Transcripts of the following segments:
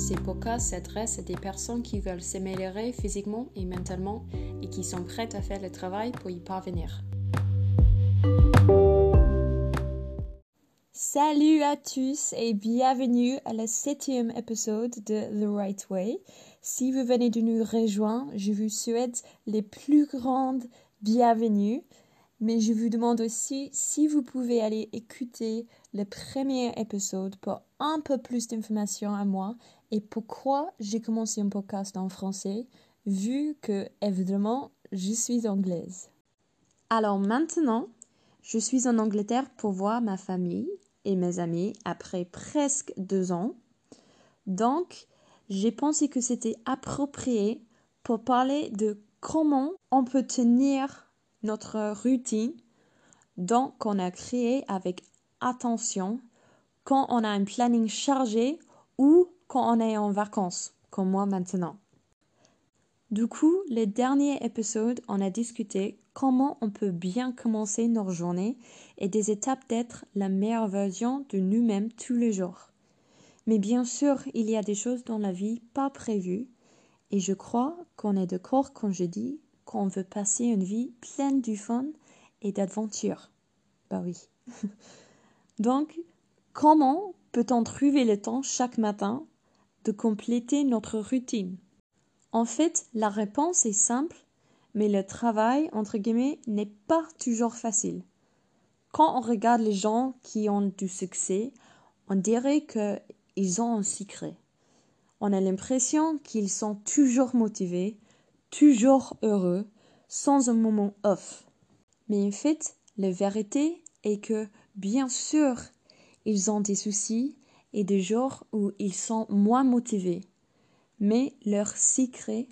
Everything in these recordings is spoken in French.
Ces podcasts s'adressent à des personnes qui veulent s'améliorer physiquement et mentalement et qui sont prêtes à faire le travail pour y parvenir. Salut à tous et bienvenue à la septième épisode de The Right Way. Si vous venez de nous rejoindre, je vous souhaite les plus grandes bienvenues. Mais je vous demande aussi si vous pouvez aller écouter le premier épisode pour un peu plus d'informations à moi et pourquoi j'ai commencé un podcast en français, vu que, évidemment, je suis anglaise. Alors maintenant, je suis en Angleterre pour voir ma famille et mes amis après presque deux ans. Donc, j'ai pensé que c'était approprié pour parler de comment on peut tenir notre routine, donc qu'on a créé avec attention quand on a un planning chargé ou quand on est en vacances, comme moi maintenant. Du coup, les derniers épisodes, on a discuté comment on peut bien commencer nos journées et des étapes d'être la meilleure version de nous-mêmes tous les jours. Mais bien sûr, il y a des choses dans la vie pas prévues et je crois qu'on est d'accord quand je dis qu'on veut passer une vie pleine du fun et d'aventure. Bah oui. Donc, comment peut-on trouver le temps chaque matin de compléter notre routine En fait, la réponse est simple, mais le travail, entre guillemets, n'est pas toujours facile. Quand on regarde les gens qui ont du succès, on dirait qu'ils ont un secret. On a l'impression qu'ils sont toujours motivés, toujours heureux, sans un moment off. Mais en fait, la vérité est que, bien sûr, ils ont des soucis et des jours où ils sont moins motivés. Mais leur secret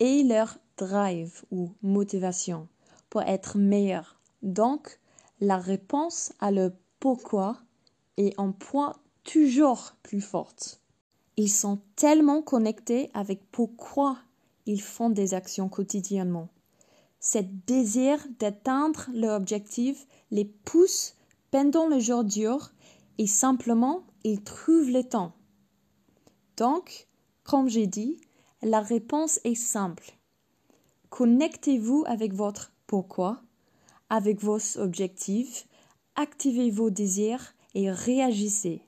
est leur drive ou motivation pour être meilleur. Donc, la réponse à le pourquoi est un point toujours plus forte. Ils sont tellement connectés avec pourquoi ils font des actions quotidiennement. Cet désir d'atteindre leur objectif les pousse pendant le jour dur et simplement ils trouvent le temps. Donc, comme j'ai dit, la réponse est simple. Connectez-vous avec votre pourquoi, avec vos objectifs, activez vos désirs et réagissez.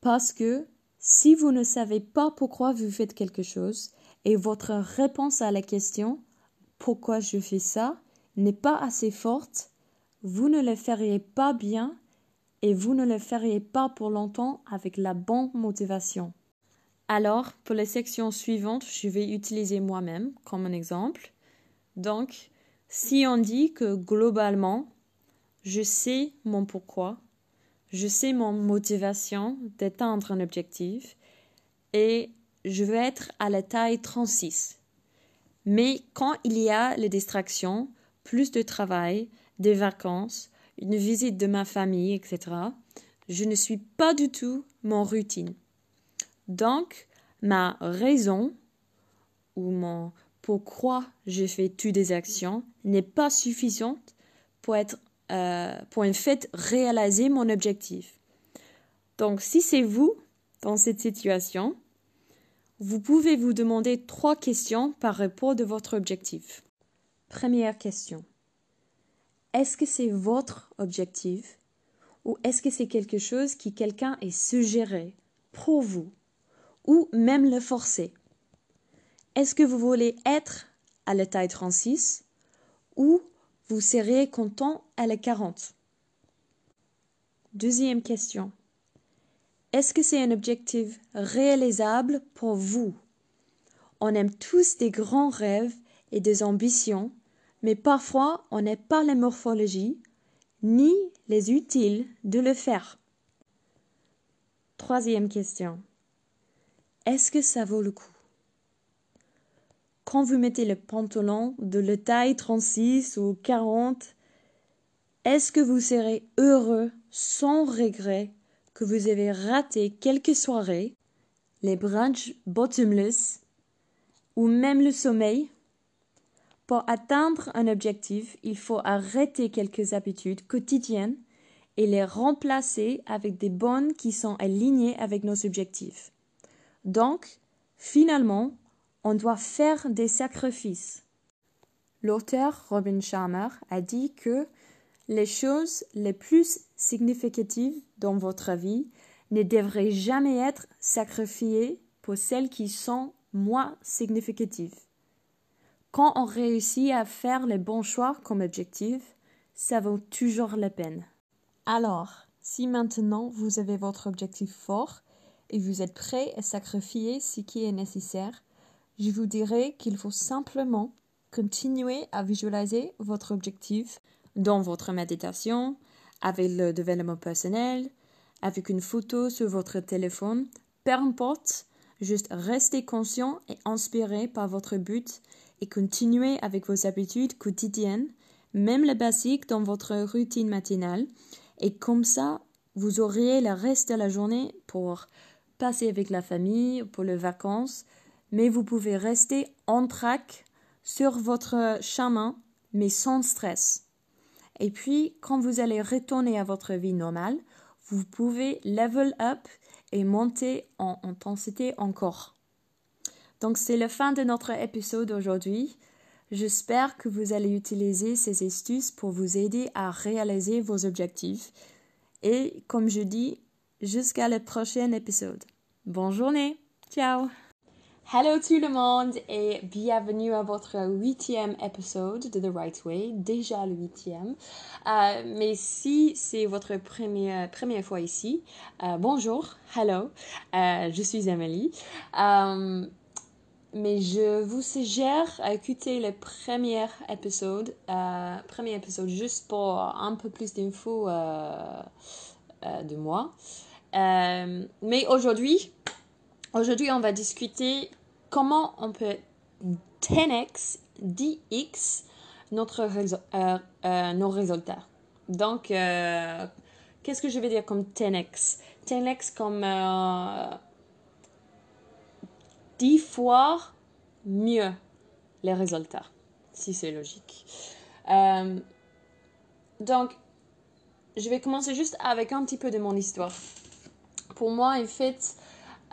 Parce que si vous ne savez pas pourquoi vous faites quelque chose, et votre réponse à la question pourquoi je fais ça n'est pas assez forte, vous ne le feriez pas bien et vous ne le feriez pas pour longtemps avec la bonne motivation. Alors, pour les sections suivantes, je vais utiliser moi-même comme un exemple. Donc, si on dit que globalement, je sais mon pourquoi, je sais mon motivation d'atteindre un objectif et je veux être à la taille 36. Mais quand il y a les distractions, plus de travail, des vacances, une visite de ma famille, etc., je ne suis pas du tout mon routine. Donc, ma raison ou mon pourquoi je fais toutes des actions n'est pas suffisante pour être euh, pour en fait réaliser mon objectif. Donc, si c'est vous dans cette situation, vous pouvez vous demander trois questions par rapport de votre objectif. Première question. Est-ce que c'est votre objectif ou est-ce que c'est quelque chose qui quelqu'un est suggéré pour vous ou même le forcer? Est-ce que vous voulez être à la taille 36 ou vous serez content à la 40 Deuxième question. Est-ce que c'est un objectif réalisable pour vous? On aime tous des grands rêves et des ambitions, mais parfois on n'a pas la morphologie ni les utiles de le faire. Troisième question. Est-ce que ça vaut le coup? Quand vous mettez le pantalon de la taille 36 ou 40, est-ce que vous serez heureux sans regret que vous avez raté quelques soirées, les brunchs bottomless ou même le sommeil? Pour atteindre un objectif, il faut arrêter quelques habitudes quotidiennes et les remplacer avec des bonnes qui sont alignées avec nos objectifs. Donc, finalement, on doit faire des sacrifices. L'auteur Robin Sharma a dit que les choses les plus significatives dans votre vie ne devraient jamais être sacrifiées pour celles qui sont moins significatives. Quand on réussit à faire les bons choix comme objectif, ça vaut toujours la peine. Alors, si maintenant vous avez votre objectif fort et vous êtes prêt à sacrifier ce qui est nécessaire, je vous dirais qu'il faut simplement continuer à visualiser votre objectif dans votre méditation, avec le développement personnel, avec une photo sur votre téléphone, peu importe, juste restez conscient et inspiré par votre but et continuez avec vos habitudes quotidiennes, même les basiques dans votre routine matinale, et comme ça, vous auriez le reste de la journée pour passer avec la famille, pour les vacances, mais vous pouvez rester en track sur votre chemin, mais sans stress. Et puis, quand vous allez retourner à votre vie normale, vous pouvez level up et monter en intensité encore. Donc, c'est la fin de notre épisode aujourd'hui. J'espère que vous allez utiliser ces astuces pour vous aider à réaliser vos objectifs. Et comme je dis, jusqu'à le prochain épisode. Bonne journée. Ciao. Hello tout le monde et bienvenue à votre huitième épisode de The Right Way, déjà le huitième. Euh, mais si c'est votre première, première fois ici, euh, bonjour, hello, euh, je suis Emily. mais je vous suggère d'écouter le premier épisode, premier épisode juste pour un peu plus d'infos de moi. mais aujourd'hui, Aujourd'hui, on va discuter comment on peut 10x, 10x notre euh, euh, nos résultats? Donc, euh, qu'est-ce que je vais dire comme 10x 10x comme 10 fois mieux les résultats, si c'est logique. donc, je vais commencer juste avec un petit peu de mon histoire. Pour moi, en fait,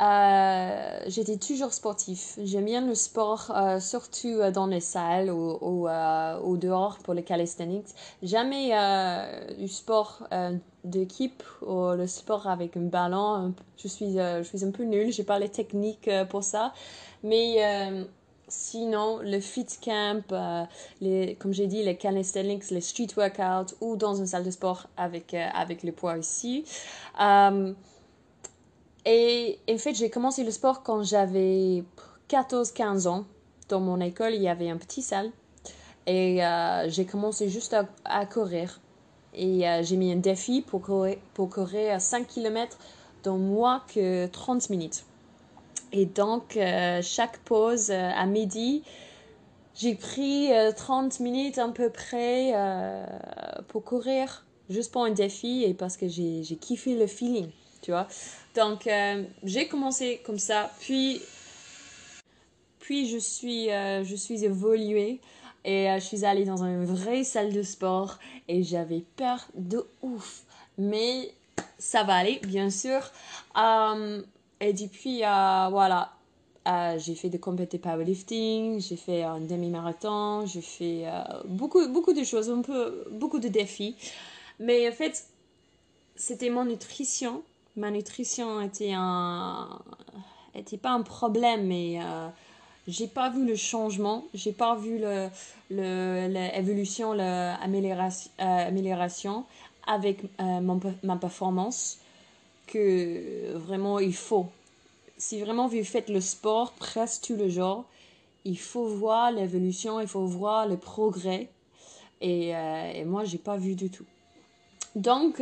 euh, j'étais toujours sportif. J'aime bien le sport, euh, surtout euh, dans les salles ou, ou, dehors pour les calisthenics. Jamais du sport d'équipe ou le sport avec un ballon. Je suis, je suis un peu nulle, j'ai pas les techniques pour ça. Mais sinon, le fit camp, les, comme j'ai dit, les calisthenics, les street workouts ou dans une salle de sport avec, avec le poids ici. Et en fait, j'ai commencé le sport quand j'avais 14-15 ans. Dans mon école, il y avait un petit salle. Et euh, j'ai commencé juste à, courir. Et euh, j'ai mis un défi pour courir, pour courir 5 km dans moins que 30 minutes. Et donc, euh, chaque pause à midi, j'ai pris 30 minutes à peu près pour courir, juste pour un défi et parce que j'ai kiffé le feeling, tu vois. Donc, euh, j'ai commencé comme ça, puis, puis je suis, euh, je suis évoluée et euh, je suis allée dans une vraie salle de sport et j'avais peur de ouf. Mais ça va aller, bien sûr. et depuis, voilà, j'ai fait des compétitions powerlifting, j'ai fait un demi-marathon, j'ai fait beaucoup, beaucoup de choses, un peu, beaucoup de défis. Mais en fait, c'était mon nutrition ma nutrition était un était pas un problème mais euh, j'ai pas vu le changement. J'ai pas vu le l'évolution l'amélioration euh, avec euh, mon, ma performance que vraiment il faut. Si vraiment vous faites le sport presque tout le jour il faut voir l'évolution il faut voir le progrès. Et, et moi j'ai pas vu du tout. Donc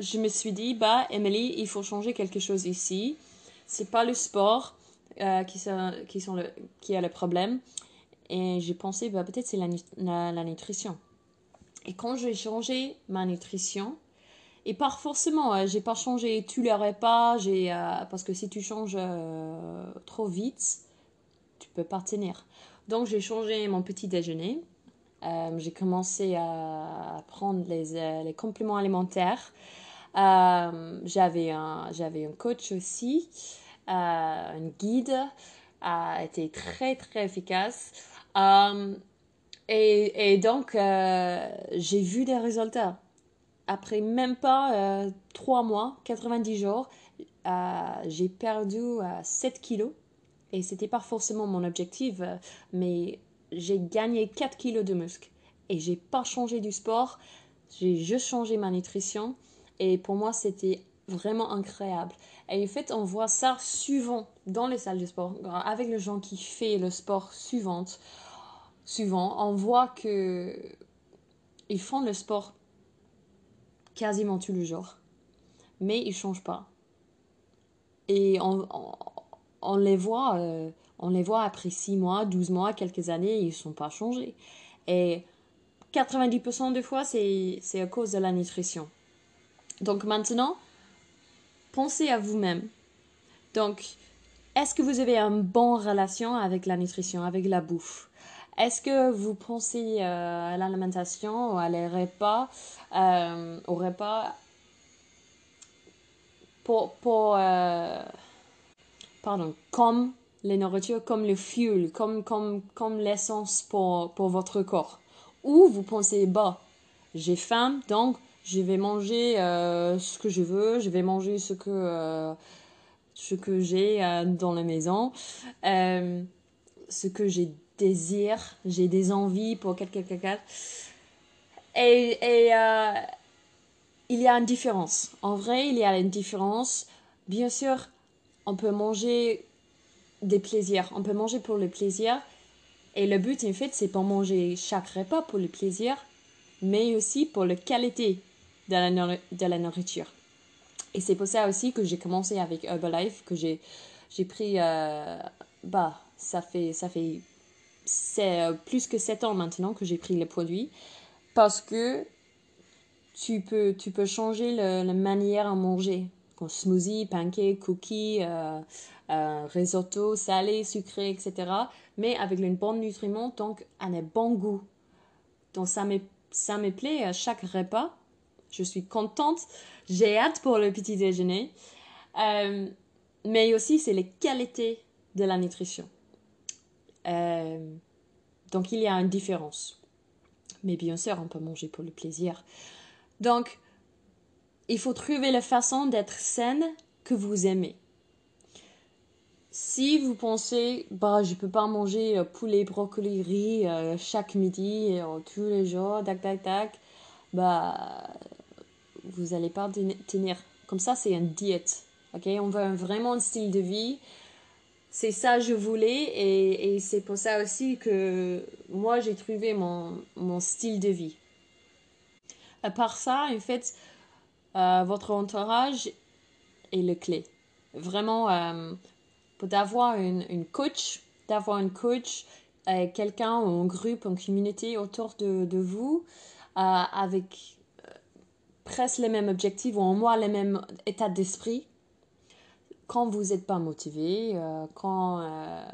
je me suis dit, bah, Emily, il faut changer quelque chose ici. C'est pas le sport euh, qui, sont, qui, sont le, qui a le problème. Et j'ai pensé, bah, peut-être c'est la, la, nutrition. Et quand j'ai changé ma nutrition, et pas forcément, euh, j'ai pas changé tous les repas, euh, parce que si tu changes trop vite, tu peux pas tenir. Donc j'ai changé mon petit déjeuner. j'ai commencé à prendre les, les compléments alimentaires. Euh, j'avais un, j'avais un coach aussi. un guide a été très très efficace. Euh, et, donc, euh, j'ai vu des résultats. Après même pas 3 mois, 90 jours, j'ai perdu 7 kilos. Et c'était pas forcément mon objectif, mais j'ai gagné 4 kilos de muscle. Et j'ai pas changé du sport, j'ai juste changé ma nutrition. Et pour moi, c'était vraiment incroyable. Et en fait, on voit ça souvent dans les salles de sport, avec les gens qui font le sport suivant. Souvent, on voit que ils font le sport quasiment tous les jours, mais ils changent pas. Et on, les voit, euh, on les voit après 6 mois, 12 mois, quelques années, ils ne sont pas changés. Et 90% des fois, c'est à cause de la nutrition. Donc maintenant, pensez à vous-même. Donc, est-ce que vous avez une bonne relation avec la nutrition, avec la bouffe? Est-ce que vous pensez euh, à l'alimentation ou à les repas, euh, repas pour euh, pardon, comme les nourritures, comme le fuel, comme, comme, comme l'essence pour, pour votre corps? Ou vous pensez, bah, j'ai faim, donc je vais manger euh, ce que je veux, je vais manger ce que, euh, que j'ai euh, dans la maison, ce que j'ai désir, j'ai des envies pour quelque chose. Et, et il y a une différence. En vrai, il y a une différence. Bien sûr, on peut manger des plaisirs. On peut manger pour le plaisir. Et le but, en fait, c'est pas manger chaque repas pour le plaisir, mais aussi pour la qualité de la, de la nourriture. Et c'est pour ça aussi que j'ai commencé avec Herbalife, que j'ai, pris, euh, bah, ça fait, ça fait c'est euh, plus que 7 ans maintenant que j'ai pris les produits, parce que tu peux, tu peux changer le, la manière à manger. Comme smoothie, pancake, cookie, euh, risotto, salé, sucré, etc. Mais avec une bonne nutriment, donc un bon goût. Donc ça me, ça me plaît à chaque repas je suis contente. J'ai hâte pour le petit déjeuner. Euh, mais aussi, c'est les qualités de la nutrition. Euh, donc, il y a une différence. Mais bien sûr, on peut manger pour le plaisir. Donc, il faut trouver la façon d'être saine que vous aimez. Si vous pensez, bah, je peux pas manger euh, poulet, brocoli, riz chaque midi, tous les jours, tac, tac, tac, bah, vous n'allez pas tenir. Comme ça, c'est une diète. Ok, on veut vraiment un style de vie. C'est ça que je voulais et, c'est pour ça aussi que moi j'ai trouvé mon, mon, style de vie. À part ça, en fait, euh, votre entourage est le clé. Vraiment, euh, pour d'avoir une, une, coach, d'avoir une coach, euh, quelqu'un un groupe, une communauté autour de, de vous, avec presque les mêmes objectifs ou en moi les mêmes états d'esprit, quand vous n'êtes pas motivé, euh, quand euh,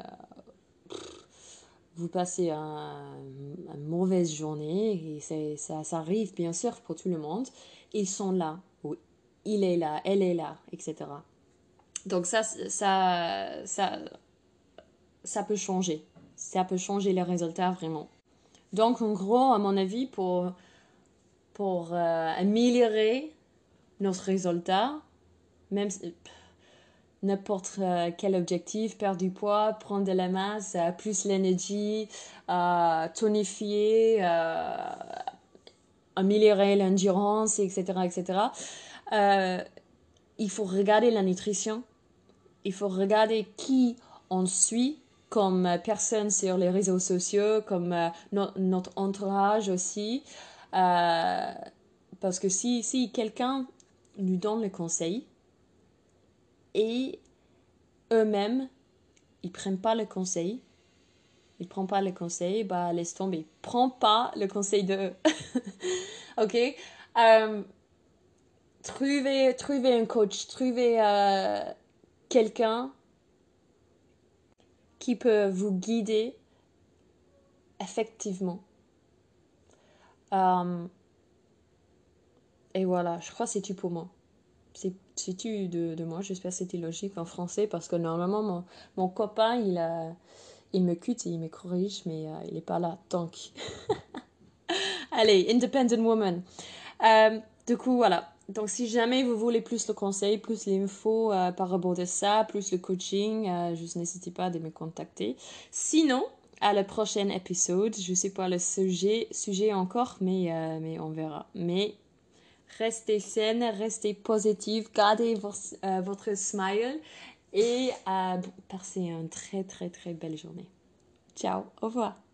vous passez une mauvaise journée, et ça, ça arrive bien sûr pour tout le monde, ils sont là, ou il est là, elle est là, etc. Donc ça, ça, ça, ça peut changer. Ça peut changer les résultats vraiment. Donc en gros, à mon avis, pour pour euh, améliorer notre résultat, même n'importe euh, quel objectif, perdre du poids, prendre de la masse, euh, plus l'énergie, tonifier, améliorer l'endurance, etc., etc. il faut regarder la nutrition, il faut regarder qui on suit comme personne sur les réseaux sociaux, comme notre entourage aussi. Euh, parce que si, si quelqu'un nous donne le conseil et eux-mêmes, ils prennent pas le conseil, ils prennent pas le conseil, bah laisse tomber. Prends pas le conseil de ok? Euh, trouvez, trouvez un coach, trouvez euh, quelqu'un qui peut vous guider effectivement. Euh, et voilà, je crois que c'est tout pour moi. c'est tu de, de moi. J'espère que c'était logique en français parce que normalement, mon, mon copain, il, a, il me cut et il me corrige, mais euh, il n'est pas là. Donc, allez, Independent Woman. Euh, du coup, voilà. Donc, si jamais vous voulez plus le conseil, plus l'info par rapport de ça, plus le coaching, juste n'hésitez pas à me contacter. Sinon, à le prochain épisode, je ne sais pas le sujet, sujet encore, mais, mais on verra. Mais restez saine, restez positive, gardez euh, votre smile et euh, passez une très très très belle journée. Ciao, au revoir.